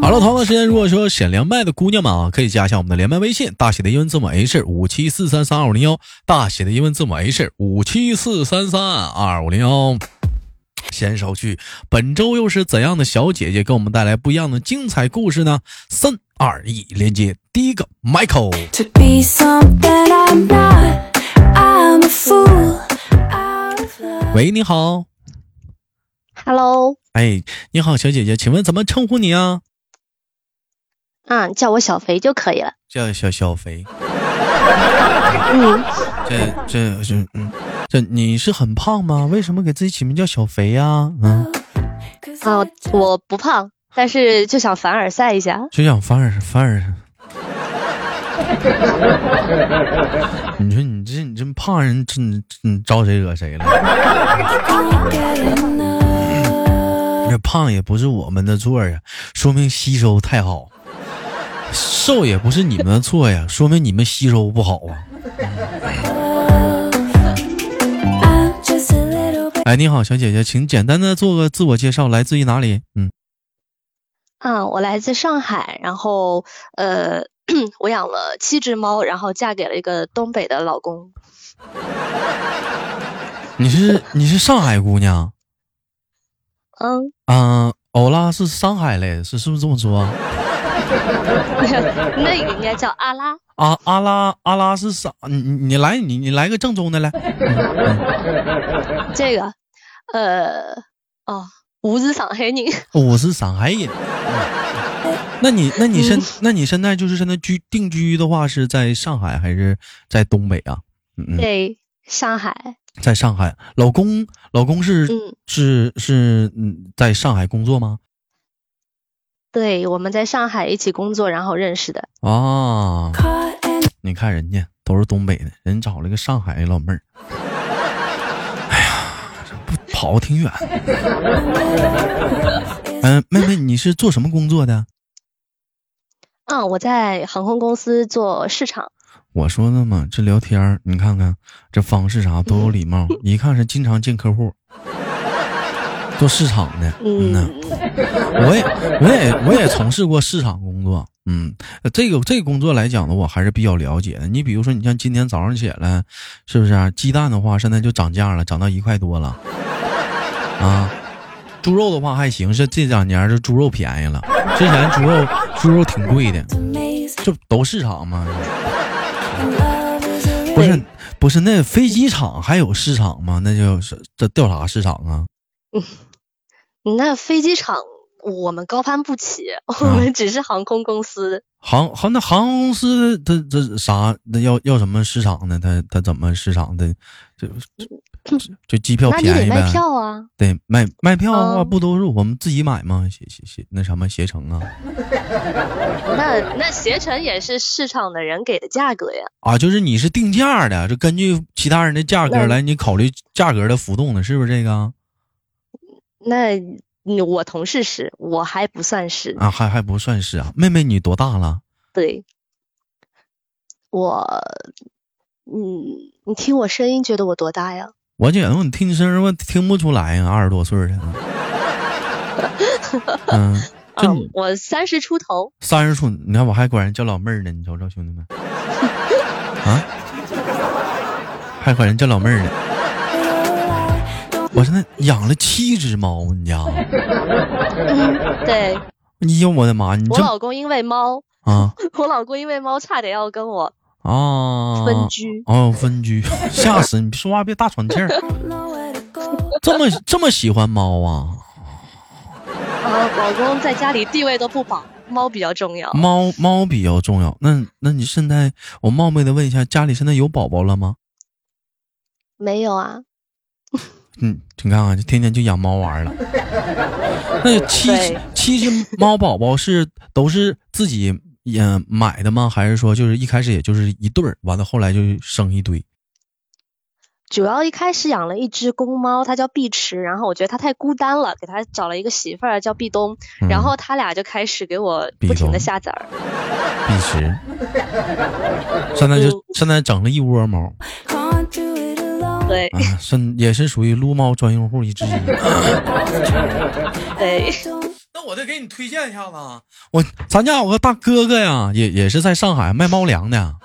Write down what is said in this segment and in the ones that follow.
好了，同样的时间，如果说想连麦的姑娘们啊，可以加一下我们的连麦微信，大写的英文字母 H 五七四三三二五零幺，大写的英文字母 H 五七四三三二五零幺。先手去，本周又是怎样的小姐姐给我们带来不一样的精彩故事呢？三二一，连接第一个 Michael。喂，你好，Hello，哎，你好，小姐姐，请问怎么称呼你啊？嗯，叫我小肥就可以了。叫小小肥。嗯，这这这嗯，这你是很胖吗？为什么给自己起名叫小肥呀、嗯，啊，我不胖，但是就想凡尔赛一下。就想凡尔凡尔。你说你这你这胖人，这你你招谁惹谁了？胖也不是我们的错呀，说明吸收太好；瘦也不是你们的错呀，说明你们吸收不好啊。哎，你好，小姐姐，请简单的做个自我介绍，来自于哪里？嗯，啊，我来自上海，然后呃，我养了七只猫，然后嫁给了一个东北的老公。你是你是上海姑娘？嗯，嗯、欧拉是上海嘞，是是不是这么说？那个应该叫阿拉。啊，阿拉阿拉是上，你你你来你你来个正宗的来，这个，呃，哦，我是上海人。我是上海人。那你那你现那你现在就是现在居定居的话是在上海还是在东北啊？嗯嗯，对，上海。在上海。老公老公是、嗯，是是嗯在上海工作吗？对，我们在上海一起工作，然后认识的。啊，你看人家都是东北的，人找了个上海的老妹儿。哎呀，这不跑挺远。嗯、妹妹，你是做什么工作的？嗯，我在航空公司做市场。我说的嘛，这聊天儿你看看这方式啥都有礼貌，一看是经常见客户，做市场的。嗯呐，嗯，我也我也我也从事过市场工作。嗯，呃这个这个工作来讲呢，我还是比较了解的。你比如说，你像今天早上起来，是不是、啊、鸡蛋的话，现在就涨价了，涨到一块多了。啊，猪肉的话还行，是这两年这猪肉便宜了，之前猪肉猪肉挺贵的.这都市场嘛。不是不是，那飞机场还有市场吗？那就是这调啥市场啊？那飞机场我们高攀不起，我们只是航空公司。航航那航空公司它这啥那要要什么市场呢？它它怎么市场的？就就就机票那你得便宜呗卖？票啊！对，卖卖票的话哦不都是我们自己买吗？携携携那什么携程啊？那那携程也是市场的人给的价格呀。啊，就是你是定价的，就根据其他人的价格来你考虑价格的浮动的，是不是这个？那你我同事是，我还不算是。啊，还还不算是啊。妹妹你多大了？对，我，嗯，你听我声音觉得我多大呀？我觉得我听声儿我听不出来呀，二十多岁儿的。嗯，这啊，我三十出头。三十出，你看我还管人叫老妹儿呢，你瞅瞅兄弟们，啊，还管人叫老妹儿呢。我现在养了七只猫，你家？嗯，对哎呦我的妈！你我老公因为猫，啊我老公因为猫差点要跟我啊分居。哦，分居，吓死你！说话别大喘气儿。这么这么喜欢猫啊？啊，老公在家里地位都不保，猫比较重要。猫猫比较重要。那那你现在，我冒昧的问一下，家里现在有宝宝了吗？没有啊，嗯，你看看，就天天就养猫玩了。那七七只猫宝宝是都是自己也买的吗？还是说就是一开始也就是一对儿，完了后来就生一堆？主要一开始养了一只公猫，它叫碧池，然后我觉得它太孤单了，给它找了一个媳妇儿叫壁咚，嗯然后它俩就开始给我不停的下崽儿。碧池，现在就嗯现在整了一窝猫.对啊，是也是属于撸猫专用户一之一。对，那我得给你推荐一下子啊，我咱家有个大哥哥呀，也也是在上海卖猫粮的。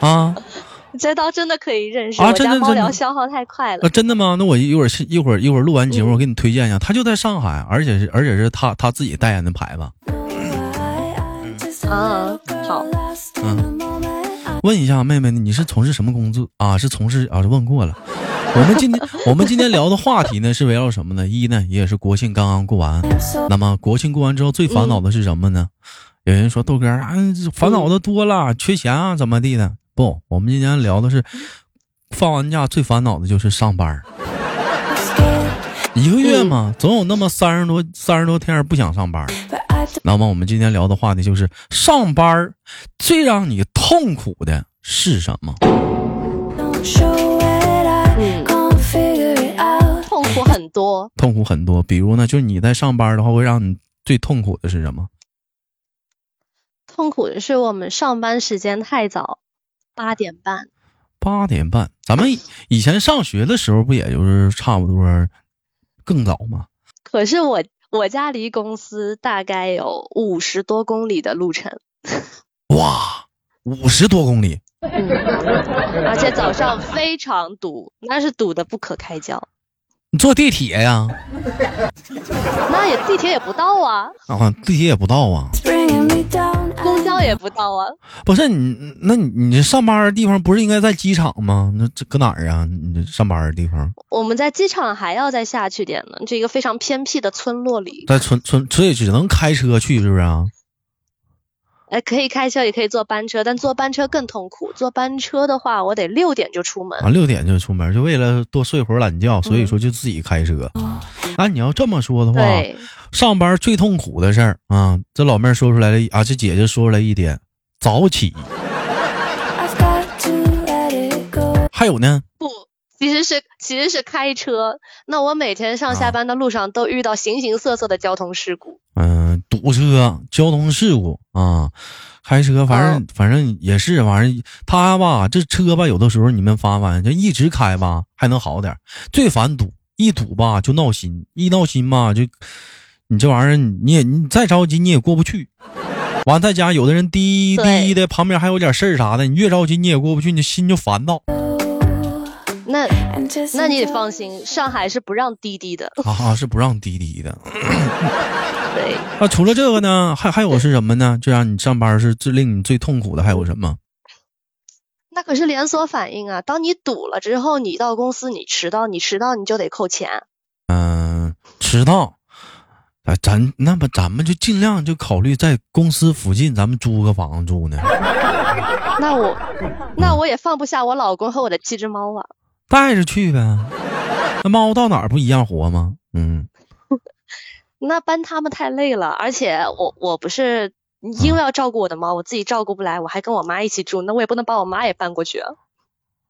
啊这倒真的可以认识。啊我家猫真的猫粮消耗太快了呃，。真的吗？那我一会儿一会儿一会儿录完节目，我给你推荐一下，他就在上海，而且是而且是他他自己代言的牌子。啊，好，嗯问一下妹妹，你是从事什么工作啊？是从事啊？问过了。我们今天我们今天聊的话题呢是围绕什么呢？一呢也是国庆刚刚过完，那么国庆过完之后最烦恼的是什么呢？有人说豆哥啊，烦恼的多了，缺钱啊怎么地的？不，我们今天聊的是放完假最烦恼的就是上班。一个月嘛，总有那么三十多三十多天不想上班。那么我们今天聊的话题就是上班儿最让你痛苦的是什么？嗯，痛苦很多。痛苦很多，比如呢，就是你在上班的话，会让你最痛苦的是什么？痛苦的是我们上班时间太早，八点半。八点半，咱们以前上学的时候不也就是差不多更早吗？可是我我家离公司大概有五十多公里的路程，哇，五十多公里，嗯，而且早上非常堵，那是堵得不可开交。你坐地铁呀？那也地铁也不到啊，啊，地铁也不到啊。公交也不到啊。不是你，那你你这上班的地方不是应该在机场吗？那这搁哪儿啊？你这上班的地方我们在机场还要再下去点呢，这一个非常偏僻的村落里，在村村，所以只能开车去，是不是啊？哎，可以开车也可以坐班车，但坐班车更痛苦。坐班车的话，我得六点就出门。啊，六点就出门，就为了多睡会儿懒觉，所以说就自己开车。按你要这么说的话，上班最痛苦的事儿啊，这老妹儿说出来了啊，这姐姐说出来一点，早起。还有呢，不，其实是其实是开车。那我每天上下班的路上都遇到形形色色的交通事故。嗯、堵车、交通事故啊，开车反正、嗯反正也是，反正他吧，这车吧，有的时候你们发现，就一直开吧还能好点，最烦堵，一堵吧就闹心，一闹心吧就，你这玩意儿你也你再着急你也过不去。完，在家有的人滴滴的，旁边还有点事儿啥的，你越着急你也过不去，你心就烦躁那那你得放心，上海是不让滴滴的。啊，是不让滴滴的。对，啊，除了这个呢，还还有是什么呢？就让你上班是最令你最痛苦的还有什么？那可是连锁反应啊！当你堵了之后，你到公司你迟到，你迟到你就得扣钱。嗯、迟到。啊，咱那么咱们就尽量就考虑在公司附近，咱们租个房子住呢，那我那我也放不下我老公和我的七只猫啊。带着去呗。那猫到哪儿不一样活吗？嗯，那搬他们太累了，而且我我不是因为要照顾我的猫，我自己照顾不来，我还跟我妈一起住，那我也不能把我妈也搬过去啊。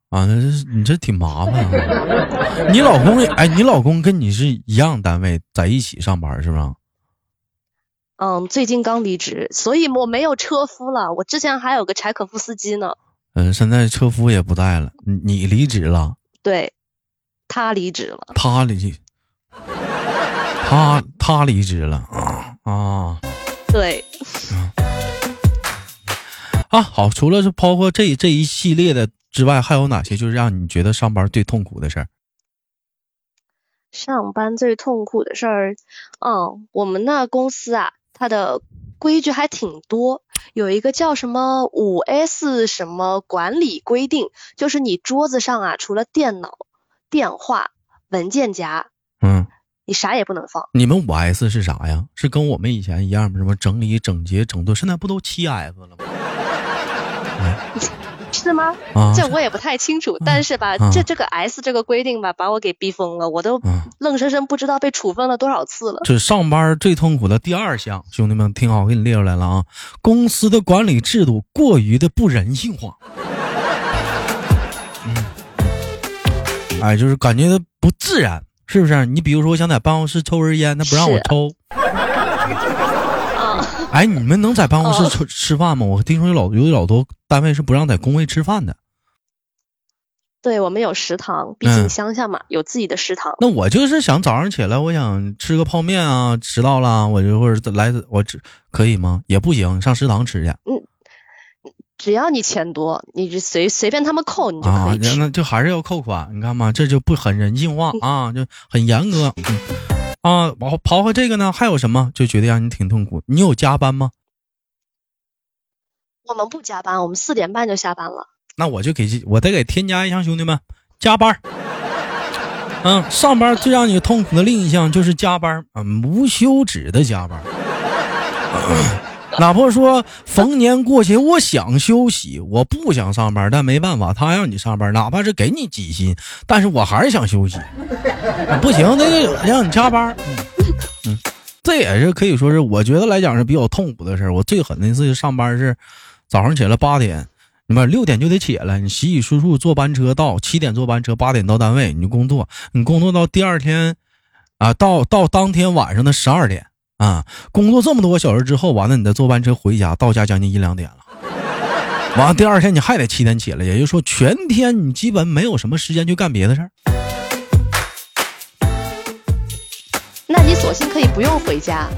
啊，那这你这挺麻烦、啊。你老公也哎，你老公跟你是一样单位，在一起上班是吧？嗯，最近刚离职，所以我没有车夫了。我之前还有个柴可夫斯基呢。嗯，现在车夫也不在了，你你离职了，对，他离职了。他离，他他离职了啊啊。对，啊，好，除了是包括这这一系列的之外，还有哪些就是让你觉得上班最痛苦的事儿？上班最痛苦的事儿，嗯，我们那公司啊，它的规矩还挺多，有一个叫什么五 S 什么管理规定，就是你桌子上啊，除了电脑、电话、文件夹，嗯，你啥也不能放。你们五 S 是啥呀？是跟我们以前一样吗？什么整理、整洁、整顿？现在不都七 S 了吗？是吗？啊，这我也不太清楚，但是吧，啊这这个 S 这个规定吧，把我给逼疯了，我都嗯愣生生不知道被处分了多少次了。这上班最痛苦的第二项，兄弟们听好，我给你列出来了啊！公司的管理制度过于的不人性化。嗯，哎，就是感觉不自然，是不是？你比如说，我想在办公室抽根烟，他不让我抽。啊，哎，你们能在办公室哦吃吃饭吗？我听说有老有老多单位是不让在工位吃饭的。对我们有食堂，毕嗯竟乡下嘛，有自己的食堂。那我就是想早上起来，我想吃个泡面啊，迟到了，我就或者来我吃可以吗？也不行，上食堂吃去只要你钱多，你就随随便他们扣，你就啊可以，吃。那就还是要扣款，你看嘛，这就不很人性化啊，就很严格。嗯啊，刨刨开这个呢，还有什么就觉得让你挺痛苦？你有加班吗？我们不加班，我们四点半就下班了。那我就给我再给添加一项，兄弟们，加班。嗯，上班最让你痛苦的另一项就是加班，嗯，无休止的加班儿。哪怕说逢年过节，我想休息，我不想上班，但没办法，他让你上班，哪怕是给你几薪，但是我还是想休息。不行，那就让你加班。嗯嗯，这也是可以说是我觉得来讲是比较痛苦的事儿。我最狠的一次上班是早上起来八点，你们六点就得起来，你洗洗漱漱坐班车到，七点坐班车，八点到单位，你就工作，你工作到第二天，啊，到到当天晚上的十二点啊，工作这么多个小时之后，完了你再坐班车回家，到家将近一两点了。完了，第二天你还得七点起来，也就是说全天你基本没有什么时间去干别的事儿。那你索性可以不用回家。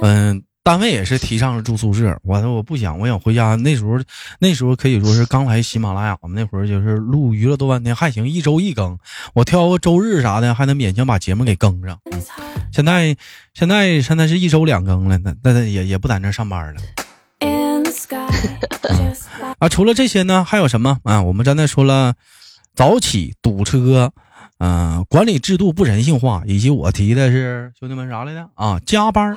嗯，单位也是提倡着住宿舍，我我不想，我想回家。那时候那时候可以说是刚来喜马拉雅嘛，那会儿就是录娱乐多半天，还行，一周一更，我挑个周日啥的，还能勉强把节目给更上。现在现在现在是一周两更了，那那那也也不在那上班了 啊。除了这些呢，还有什么啊？我们刚才说了早起堵车。嗯、管理制度不人性化，以及我提的是兄弟们啥来着啊？加班儿，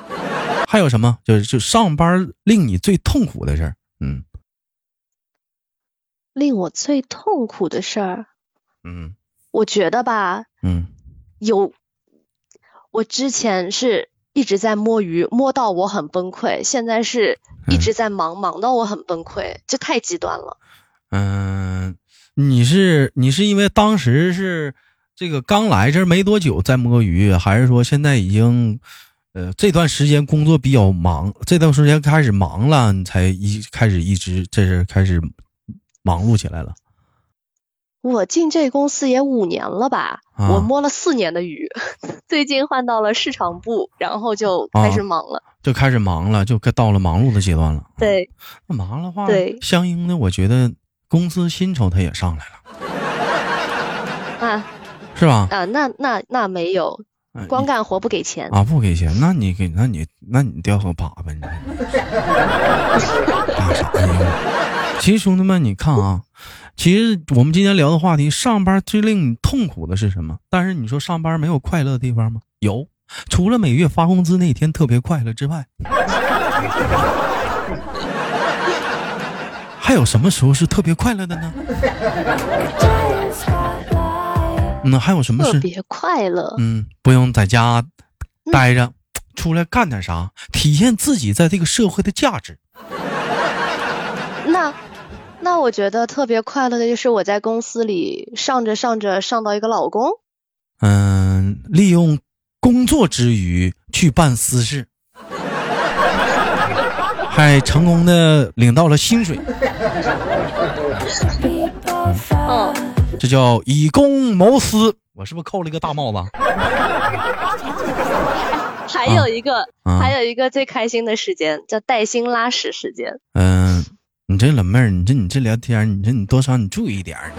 还有什么？就是就上班令你最痛苦的事儿。嗯令我最痛苦的事儿，嗯我觉得吧，嗯有，我之前是一直在摸鱼，摸到我很崩溃，现在是一直在忙，忙到我很崩溃，这太极端了。嗯、你是你是因为当时是这个刚来这没多久在摸鱼，还是说现在已经呃这段时间工作比较忙，这段时间开始忙了，你才一开始一直这是开始忙碌起来了？我进这公司也五年了吧，啊我摸了四年的鱼，最近换到了市场部，然后就开始忙了。就开始忙了，就该到了忙碌的阶段了。对，那忙的话，对相应的，我觉得工资薪酬它也上来了，啊是吧？啊，那那那没有，嗯光干活不给钱。啊，不给钱，那你给，那你那你掉个粑粑，你干啥呀？其实兄弟们，你看啊，其实我们今天聊的话题，上班最令你痛苦的是什么？但是你说上班没有快乐的地方吗？有，除了每月发工资那天特别快乐之外，还有什么时候是特别快乐的呢？嗯，还有什么是？特别快乐，嗯，不用在家待着，出来干点啥，体现自己在这个社会的价值。那那我觉得特别快乐的就是我在公司里上着上着上到一个老公，嗯，利用工作之余去办私事，还成功的领到了薪水 fall. 这叫以公谋私。我是不是扣了一个大帽子？还有一个、啊还有一个最开心的时间叫带薪拉屎时间。嗯，你这老妹儿，你这你这聊天，你这你多少你注意一点儿。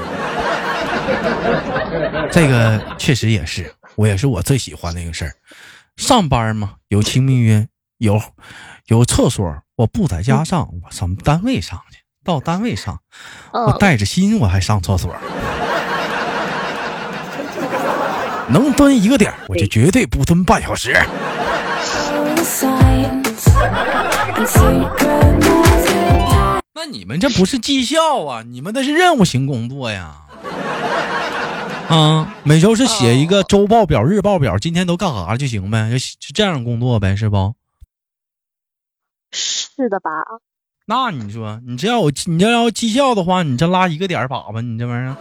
这个确实也是，我也是我最喜欢的一个事儿。上班嘛，有亲密约，有有厕所，我不在家上，我上单位上去。到单位上，我嗯，带着心我还上厕所。能蹲一个点儿，我就绝对不蹲半小时。那那你们这不是绩效啊，你们那是任务型工作呀。啊，每周是写一个周报表、日报表，今天都干啥就行呗，就就这样工作呗，是不？是的吧？那你说，你这要我你这要绩效的话，你这拉一个点儿粑粑，你这玩意儿，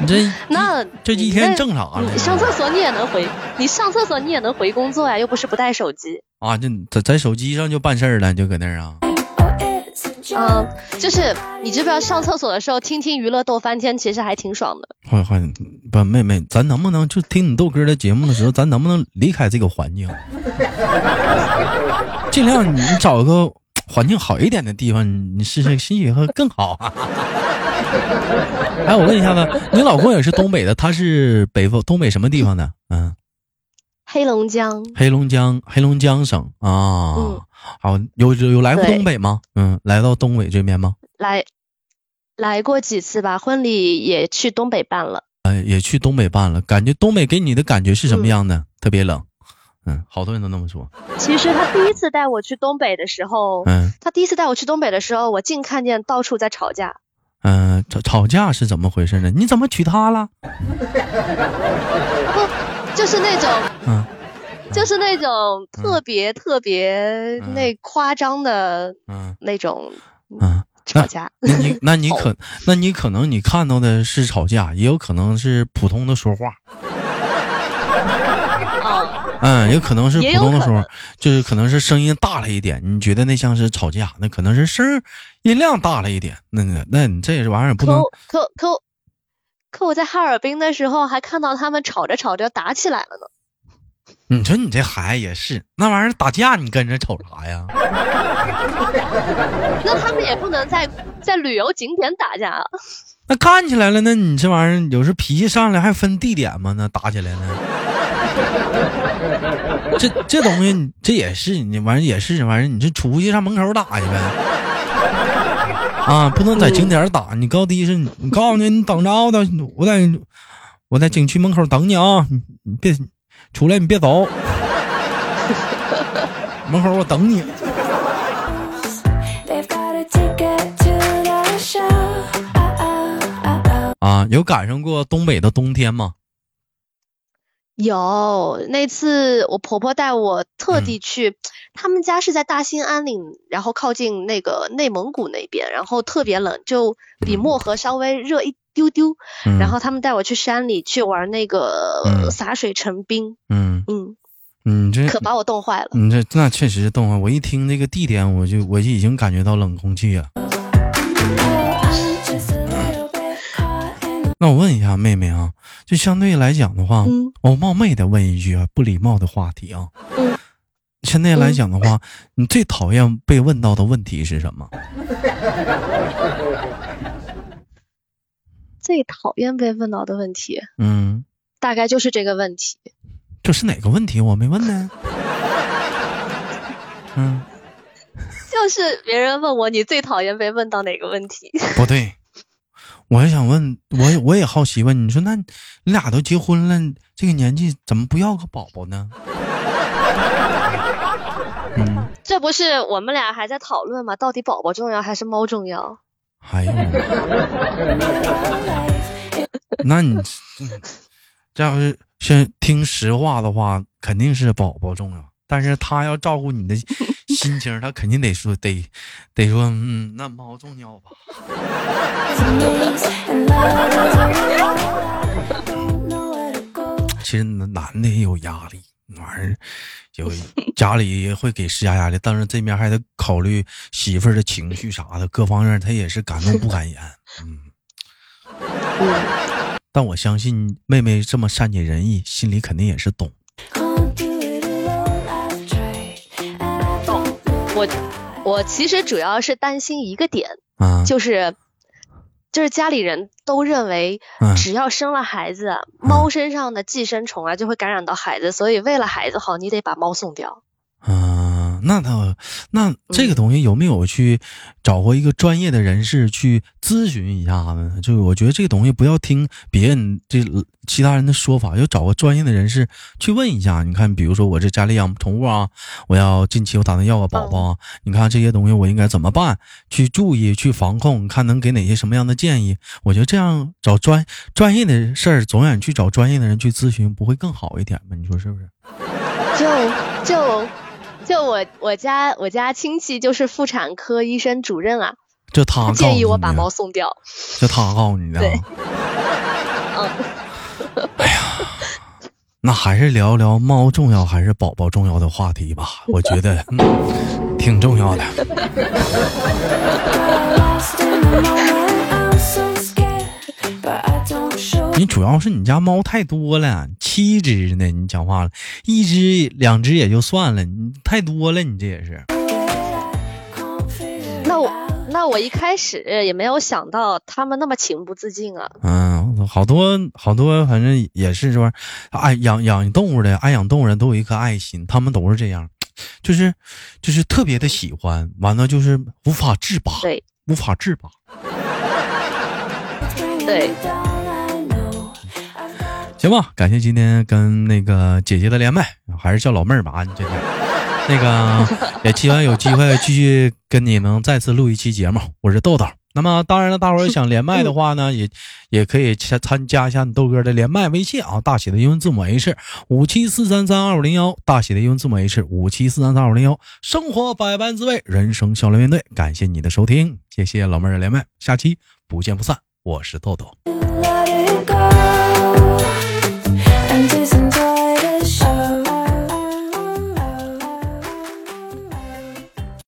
你这 那这一天挣啥呢？你上厕所你也能回，你上厕所你也能回工作呀，又不是不带手机。啊，这在在手机上就办事儿了，就搁那儿啊。嗯，就是你知不知道上厕所的时候听听娱乐逗翻天，其实还挺爽的。欢欢不，妹妹，咱能不能就听你豆哥的节目的时候，咱能不能离开这个环境？尽量你找一个环境好一点的地方，你试试心情会更好。哎，我问一下子，你老公也是东北的，他是北方东北什么地方的？嗯，黑龙江。黑龙江，黑龙江省啊。嗯。好，有有来过东北吗？嗯，来到东北这边吗？来，来过几次吧。婚礼也去东北办了。哎，也去东北办了。感觉东北给你的感觉是什么样的？特别冷。嗯，好多人都那么说。其实他第一次带我去东北的时候，嗯，他第一次带我去东北的时候，我净看见到处在吵架。嗯，吵吵架是怎么回事呢？你怎么娶她了？不，就是那种，嗯。就是那种特别特别那夸张的，嗯，那种，嗯，吵架。那你那你 可那你可能你看到的是吵架，也有可能是普通的说话。嗯，也可能是普通的时候，就是可能是声音大了一点，你觉得那像是吵架，那可能是声音量大了一点。那个，那你这玩意儿不能。可可可，我在哈尔滨的时候还看到他们吵着吵着打起来了呢。你说你这孩子也是，那玩意儿打架你跟着瞅啥呀？那他们也不能在在旅游景点打架啊。那干起来了，那你这玩意儿有时脾气上来还分地点吗？那打起来了，这这东西这也是你玩意儿也是玩意儿，你这出去上门口打去呗。啊，不能在景点打，你高低是，你告诉你，你等着我，我在我在景区门口等你啊，你你别。出来，你别走，门口我等你。啊，有赶上过东北的冬天吗？有，那次我婆婆带我特地去，他们家是在大兴安岭，然后靠近那个内蒙古那边，然后特别冷，就比漠河稍微热一。丢丢，然后他们带我去山里去玩那个洒水成冰，嗯嗯，你这可把我冻坏了。你这那确实是冻坏，我一听那个地点，我就我就已经感觉到冷空气啊。那我问一下妹妹啊，就相对来讲的话，我冒昧的问一句啊，不礼貌的话题啊，现在来讲的话，你最讨厌被问到的问题是什么？最讨厌被问到的问题，嗯，大概就是这个问题。这是哪个问题？我没问呢。嗯，就是别人问我，你最讨厌被问到哪个问题？不对，我还想问，我我也好奇问，你说那你俩都结婚了，这个年纪怎么不要个宝宝呢？嗯，这不是我们俩还在讨论吗？到底宝宝重要还是猫重要？哎呦，那你这要是先听实话的话，肯定是宝宝重要。但是他要照顾你的心情，他肯定得说得得说，嗯，那猫重要吧。其实男的也有压力。那玩意儿，就家里也会给施加压力，但是这面还得考虑媳妇儿的情绪啥的，各方面他也是敢怒不敢言。嗯，但我相信妹妹这么善解人意，心里肯定也是懂。我我其实主要是担心一个点，啊，就是。就是家里人都认为，只要生了孩子，猫身上的寄生虫啊就会感染到孩子，所以为了孩子好，你得把猫送掉。嗯，那他那这个东西有没有去找过一个专业的人士去咨询一下子？就我觉得这个东西不要听别人这其他人的说法，要找个专业的人士去问一下。你看，比如说我这家里养宠物啊，我要近期我打算要个宝宝，你看这些东西我应该怎么办？去注意去防控，看能给哪些什么样的建议？我觉得这样找专专业的事儿，总远去找专业的人去咨询，不会更好一点吗？你说是不是？就就就我我家我家亲戚就是妇产科医生主任啊，就他建议我把猫送掉，就他告诉你的。对，嗯。哎呀，那还是聊聊猫重要还是宝宝重要的话题吧，我觉得挺重要的。你主要是你家猫太多了，七只呢。你讲话了，一只两只也就算了，你太多了，你这也是。那我那我一开始也没有想到他们那么情不自禁啊。嗯，好多好多，反正也是说，爱养养动物的，爱养动物人都有一颗爱心，他们都是这样，就是就是特别的喜欢，完了就是无法自拔，对，无法自拔。对。行吧，感谢今天跟那个姐姐的连麦，还是叫老妹儿吧，你这天，那个 也希望有机会继续跟你能再次录一期节目。我是豆豆，那么当然了，大伙儿想连麦的话呢，也也可以参参加一下你豆哥的连麦微信啊，大写的英文字母 H 五七四三三二五零幺，大写的英文字母 H 五七四三三二五零幺。生活百般滋味，人生笑来面对。感谢你的收听，谢谢老妹儿的连麦，下期不见不散。我是豆豆。